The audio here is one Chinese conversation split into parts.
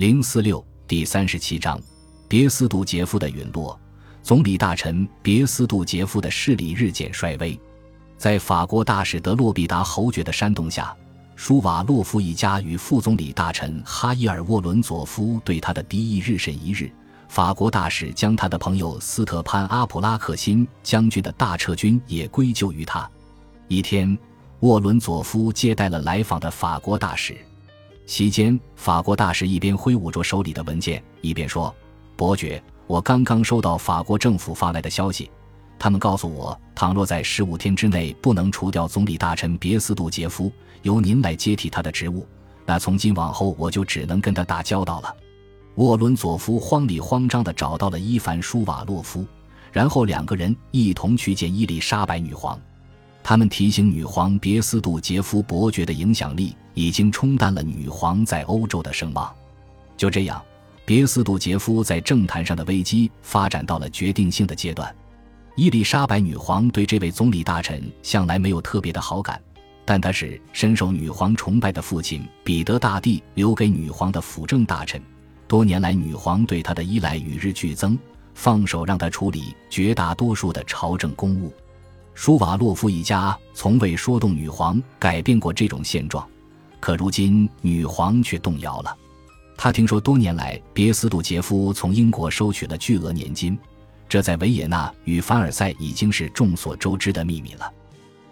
零四六第三十七章，别斯杜杰夫的陨落。总理大臣别斯杜杰夫的势力日渐衰微，在法国大使德洛必达侯爵的煽动下，舒瓦洛夫一家与副总理大臣哈伊尔沃伦佐夫对他的敌意日甚一日。法国大使将他的朋友斯特潘阿普拉克辛将军的大撤军也归咎于他。一天，沃伦佐夫接待了来访的法国大使。期间，法国大使一边挥舞着手里的文件，一边说：“伯爵，我刚刚收到法国政府发来的消息，他们告诉我，倘若在十五天之内不能除掉总理大臣别斯杜杰夫，由您来接替他的职务，那从今往后我就只能跟他打交道了。”沃伦佐夫慌里慌张地找到了伊凡舒瓦洛夫，然后两个人一同去见伊丽莎白女皇。他们提醒女皇，别斯杜杰夫伯爵的影响力已经冲淡了女皇在欧洲的声望。就这样，别斯杜杰夫在政坛上的危机发展到了决定性的阶段。伊丽莎白女皇对这位总理大臣向来没有特别的好感，但他是深受女皇崇拜的父亲彼得大帝留给女皇的辅政大臣。多年来，女皇对他的依赖与日俱增，放手让他处理绝大多数的朝政公务。舒瓦洛夫一家从未说动女皇改变过这种现状，可如今女皇却动摇了。她听说多年来别斯杜杰夫从英国收取了巨额年金，这在维也纳与凡尔赛已经是众所周知的秘密了。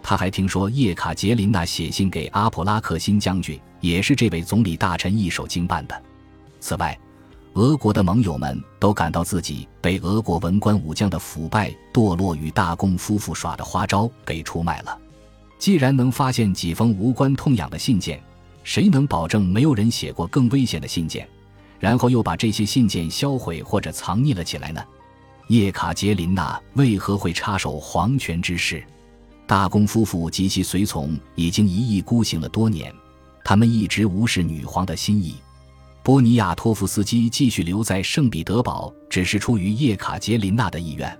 他还听说叶卡捷琳娜写信给阿普拉克辛将军，也是这位总理大臣一手经办的。此外，俄国的盟友们都感到自己被俄国文官武将的腐败堕落与大公夫妇耍的花招给出卖了。既然能发现几封无关痛痒的信件，谁能保证没有人写过更危险的信件，然后又把这些信件销毁或者藏匿了起来呢？叶卡捷琳娜为何会插手皇权之事？大公夫妇及其随从已经一意孤行了多年，他们一直无视女皇的心意。波尼亚托夫斯基继续留在圣彼得堡，只是出于叶卡捷琳娜的意愿，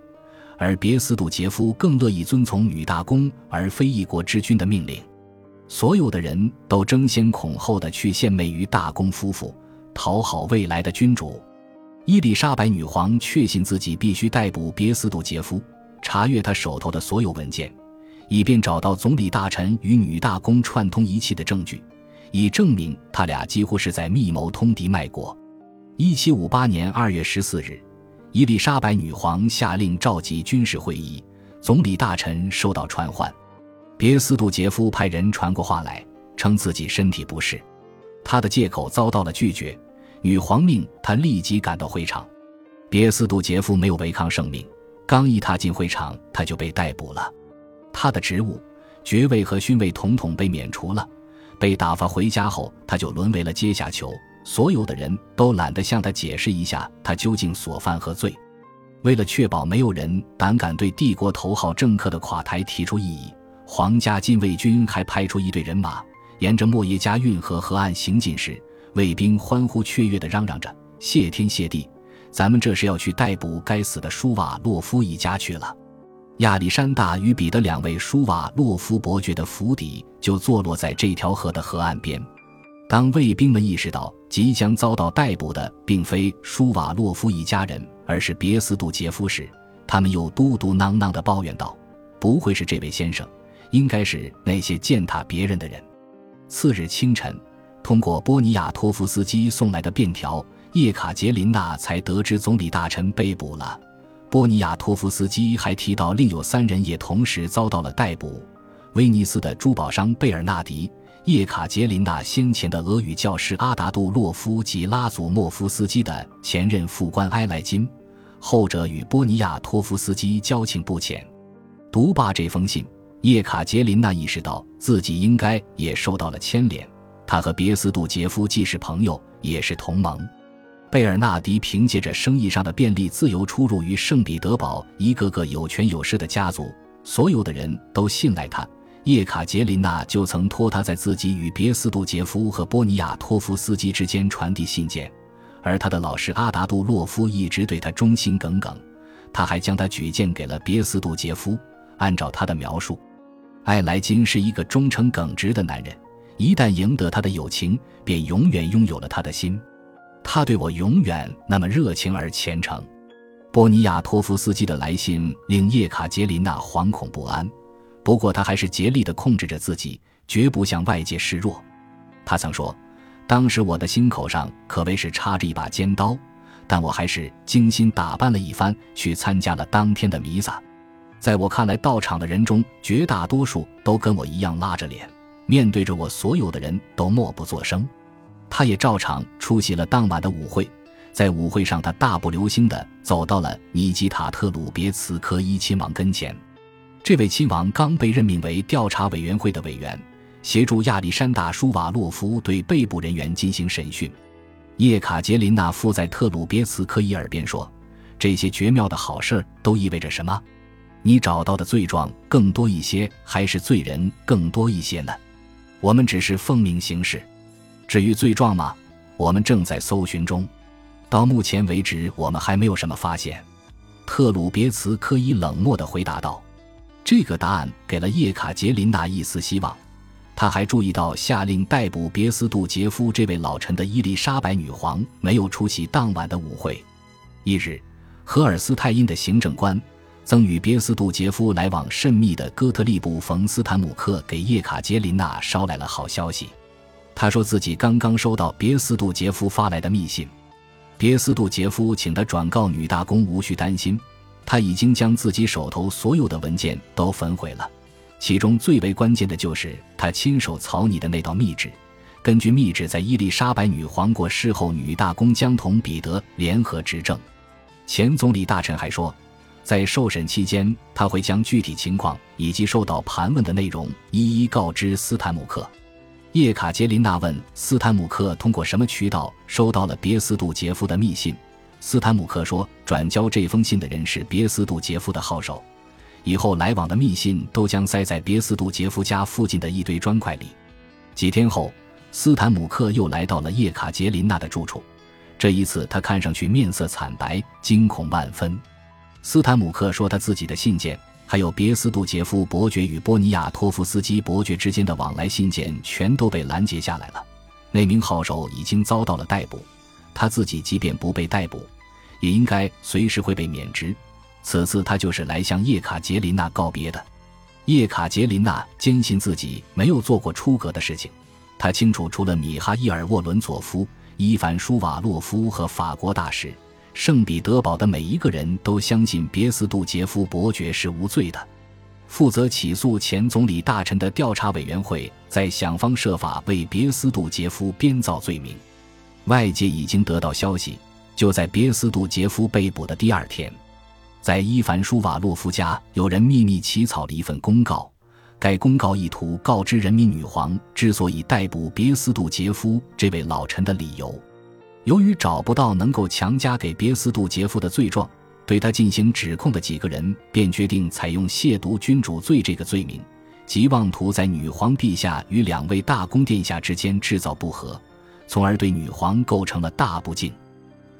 而别斯杜杰夫更乐意遵从女大公而非一国之君的命令。所有的人都争先恐后的去献媚于大公夫妇，讨好未来的君主。伊丽莎白女皇确信自己必须逮捕别斯杜杰夫，查阅他手头的所有文件，以便找到总理大臣与女大公串通一气的证据。以证明他俩几乎是在密谋通敌卖国。一七五八年二月十四日，伊丽莎白女皇下令召集军事会议，总理大臣受到传唤。别斯杜杰夫派人传过话来，称自己身体不适。他的借口遭到了拒绝，女皇命他立即赶到会场。别斯杜杰夫没有违抗圣命，刚一踏进会场，他就被逮捕了。他的职务、爵位和勋位统统被免除了。被打发回家后，他就沦为了阶下囚。所有的人都懒得向他解释一下他究竟所犯何罪。为了确保没有人胆敢对帝国头号政客的垮台提出异议，皇家禁卫军还派出一队人马，沿着莫耶加运河河岸行进时，卫兵欢呼雀跃地嚷嚷着：“谢天谢地，咱们这是要去逮捕该死的舒瓦洛夫一家去了。”亚历山大与彼得两位舒瓦洛夫伯爵的府邸就坐落在这条河的河岸边。当卫兵们意识到即将遭到逮捕的并非舒瓦洛夫一家人，而是别斯杜杰夫时，他们又嘟嘟囔囔地抱怨道：“不会是这位先生，应该是那些践踏别人的人。”次日清晨，通过波尼亚托夫斯基送来的便条，叶卡捷琳娜才得知总理大臣被捕了。波尼亚托夫斯基还提到，另有三人也同时遭到了逮捕：威尼斯的珠宝商贝尔纳迪、叶卡捷琳娜先前的俄语教师阿达杜洛夫及拉祖莫夫斯基的前任副官埃莱金。后者与波尼亚托夫斯基交情不浅。读罢这封信，叶卡捷琳娜意识到自己应该也受到了牵连。他和别斯杜杰夫既是朋友，也是同盟。贝尔纳迪凭借着生意上的便利，自由出入于圣彼得堡一个个有权有势的家族，所有的人都信赖他。叶卡捷琳娜就曾托他在自己与别斯杜杰夫和波尼亚托夫斯基之间传递信件，而他的老师阿达杜洛夫一直对他忠心耿耿。他还将他举荐给了别斯杜杰夫。按照他的描述，艾莱金是一个忠诚耿直的男人，一旦赢得他的友情，便永远拥有了他的心。他对我永远那么热情而虔诚。波尼亚托夫斯基的来信令叶卡捷琳娜惶恐不安，不过她还是竭力地控制着自己，绝不向外界示弱。他曾说：“当时我的心口上可谓是插着一把尖刀，但我还是精心打扮了一番，去参加了当天的弥撒。在我看来，到场的人中绝大多数都跟我一样拉着脸，面对着我，所有的人都默不作声。他也照常出席了当晚的舞会。”在舞会上，他大步流星地走到了尼基塔特鲁别茨科伊亲王跟前。这位亲王刚被任命为调查委员会的委员，协助亚历山大舒瓦洛夫对被捕人员进行审讯。叶卡捷琳娜附在特鲁别茨科伊耳边说：“这些绝妙的好事都意味着什么？你找到的罪状更多一些，还是罪人更多一些呢？我们只是奉命行事。至于罪状吗？我们正在搜寻中。”到目前为止，我们还没有什么发现。”特鲁别茨科伊冷漠地回答道。这个答案给了叶卡捷琳娜一丝希望。他还注意到，下令逮捕别斯杜杰夫这位老臣的伊丽莎白女皇没有出席当晚的舞会。一日，荷尔斯泰因的行政官，曾与别斯杜杰夫来往甚密的哥特利布·冯斯坦姆克给叶卡捷琳娜捎来了好消息。他说自己刚刚收到别斯杜杰夫发来的密信。别斯杜杰夫请他转告女大公无需担心，他已经将自己手头所有的文件都焚毁了，其中最为关键的就是他亲手草拟的那道密旨。根据密旨，在伊丽莎白女皇过世后，女大公将同彼得联合执政。前总理大臣还说，在受审期间，他会将具体情况以及受到盘问的内容一一告知斯坦姆克。叶卡捷琳娜问斯坦姆克：“通过什么渠道收到了别斯杜杰夫的密信？”斯坦姆克说：“转交这封信的人是别斯杜杰夫的号手，以后来往的密信都将塞在别斯杜杰夫家附近的一堆砖块里。”几天后，斯坦姆克又来到了叶卡捷琳娜的住处，这一次他看上去面色惨白，惊恐万分。斯坦姆克说：“他自己的信件。”还有别斯杜杰夫伯爵与波尼亚托夫斯基伯爵之间的往来信件全都被拦截下来了。那名号手已经遭到了逮捕，他自己即便不被逮捕，也应该随时会被免职。此次他就是来向叶卡捷琳娜告别的。叶卡捷琳娜坚信自己没有做过出格的事情，她清楚，除了米哈伊尔沃伦佐夫、伊凡舒瓦洛夫和法国大使。圣彼得堡的每一个人都相信别斯杜杰夫伯爵是无罪的。负责起诉前总理大臣的调查委员会在想方设法为别斯杜杰夫编造罪名。外界已经得到消息，就在别斯杜杰夫被捕的第二天，在伊凡舒瓦洛夫家，有人秘密起草了一份公告。该公告意图告知人民女皇之所以逮捕别斯杜杰夫这位老臣的理由。由于找不到能够强加给别斯杜杰夫的罪状，对他进行指控的几个人便决定采用亵渎君主罪这个罪名，即妄图在女皇陛下与两位大公殿下之间制造不和，从而对女皇构成了大不敬。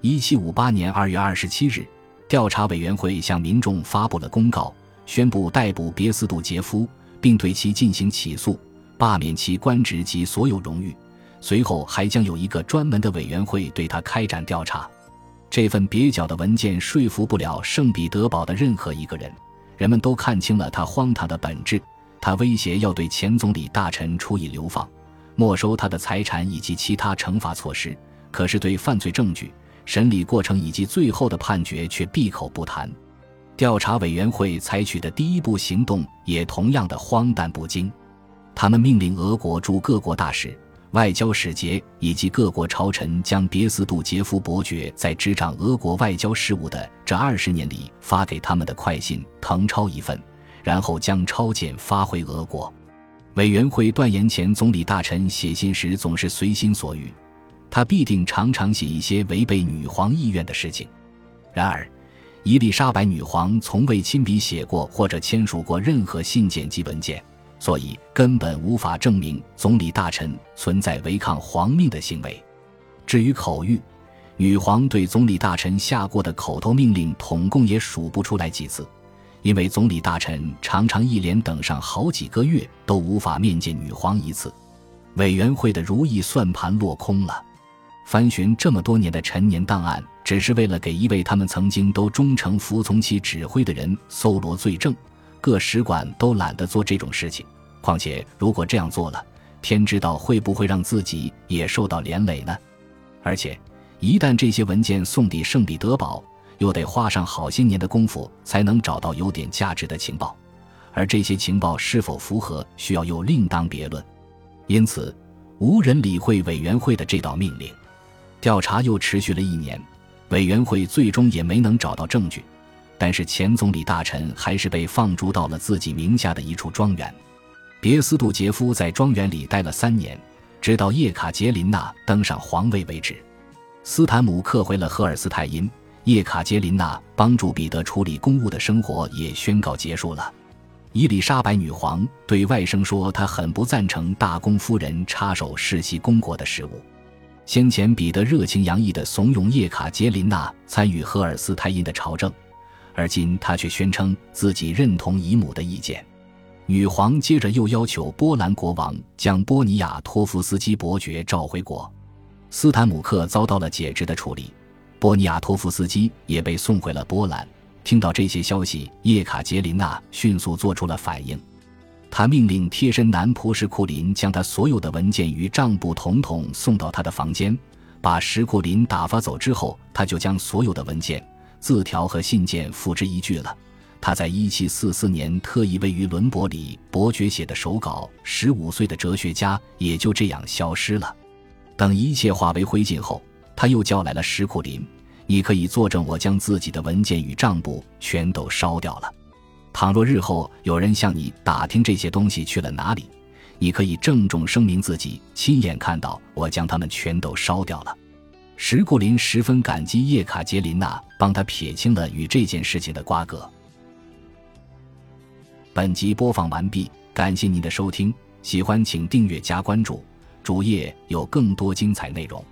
一七五八年二月二十七日，调查委员会向民众发布了公告，宣布逮捕别斯杜杰夫，并对其进行起诉，罢免其官职及所有荣誉。随后还将有一个专门的委员会对他开展调查。这份蹩脚的文件说服不了圣彼得堡的任何一个人，人们都看清了他荒唐的本质。他威胁要对前总理大臣处以流放、没收他的财产以及其他惩罚措施，可是对犯罪证据、审理过程以及最后的判决却闭口不谈。调查委员会采取的第一步行动也同样的荒诞不经，他们命令俄国驻各国大使。外交使节以及各国朝臣将别斯杜杰夫伯爵在执掌俄国外交事务的这二十年里发给他们的快信誊抄一份，然后将抄件发回俄国。委员会断言，前总理大臣写信时总是随心所欲，他必定常常写一些违背女皇意愿的事情。然而，伊丽莎白女皇从未亲笔写过或者签署过任何信件及文件。所以根本无法证明总理大臣存在违抗皇命的行为。至于口谕，女皇对总理大臣下过的口头命令，统共也数不出来几次，因为总理大臣常常一连等上好几个月都无法面见女皇一次。委员会的如意算盘落空了。翻寻这么多年的陈年档案，只是为了给一位他们曾经都忠诚服从其指挥的人搜罗罪证。各使馆都懒得做这种事情。况且，如果这样做了，天知道会不会让自己也受到连累呢？而且，一旦这些文件送抵圣彼得堡，又得花上好些年的功夫才能找到有点价值的情报，而这些情报是否符合，需要又另当别论。因此，无人理会委员会的这道命令。调查又持续了一年，委员会最终也没能找到证据。但是前总理大臣还是被放逐到了自己名下的一处庄园。别斯杜杰夫在庄园里待了三年，直到叶卡捷琳娜登上皇位为止。斯坦姆克回了赫尔斯泰因，叶卡捷琳娜帮助彼得处理公务的生活也宣告结束了。伊丽莎白女皇对外甥说：“她很不赞成大公夫人插手世袭公国的事务。”先前彼得热情洋溢地怂恿叶卡捷琳娜参与赫尔斯泰因的朝政，而今他却宣称自己认同姨母的意见。女皇接着又要求波兰国王将波尼亚托夫斯基伯爵召回国。斯坦姆克遭到了解职的处理，波尼亚托夫斯基也被送回了波兰。听到这些消息，叶卡捷琳娜迅速做出了反应。她命令贴身男仆石库林将他所有的文件与账簿统统送到他的房间。把石库林打发走之后，他就将所有的文件、字条和信件付之一炬了。他在1744年特意位于伦伯里伯爵写的手稿《十五岁的哲学家》也就这样消失了。等一切化为灰烬后，他又叫来了石库林：“你可以作证，我将自己的文件与账簿全都烧掉了。”倘若日后有人向你打听这些东西去了哪里，你可以郑重声明自己亲眼看到我将它们全都烧掉了。石库林十分感激叶卡捷琳娜帮他撇清了与这件事情的瓜葛。本集播放完毕，感谢您的收听，喜欢请订阅加关注，主页有更多精彩内容。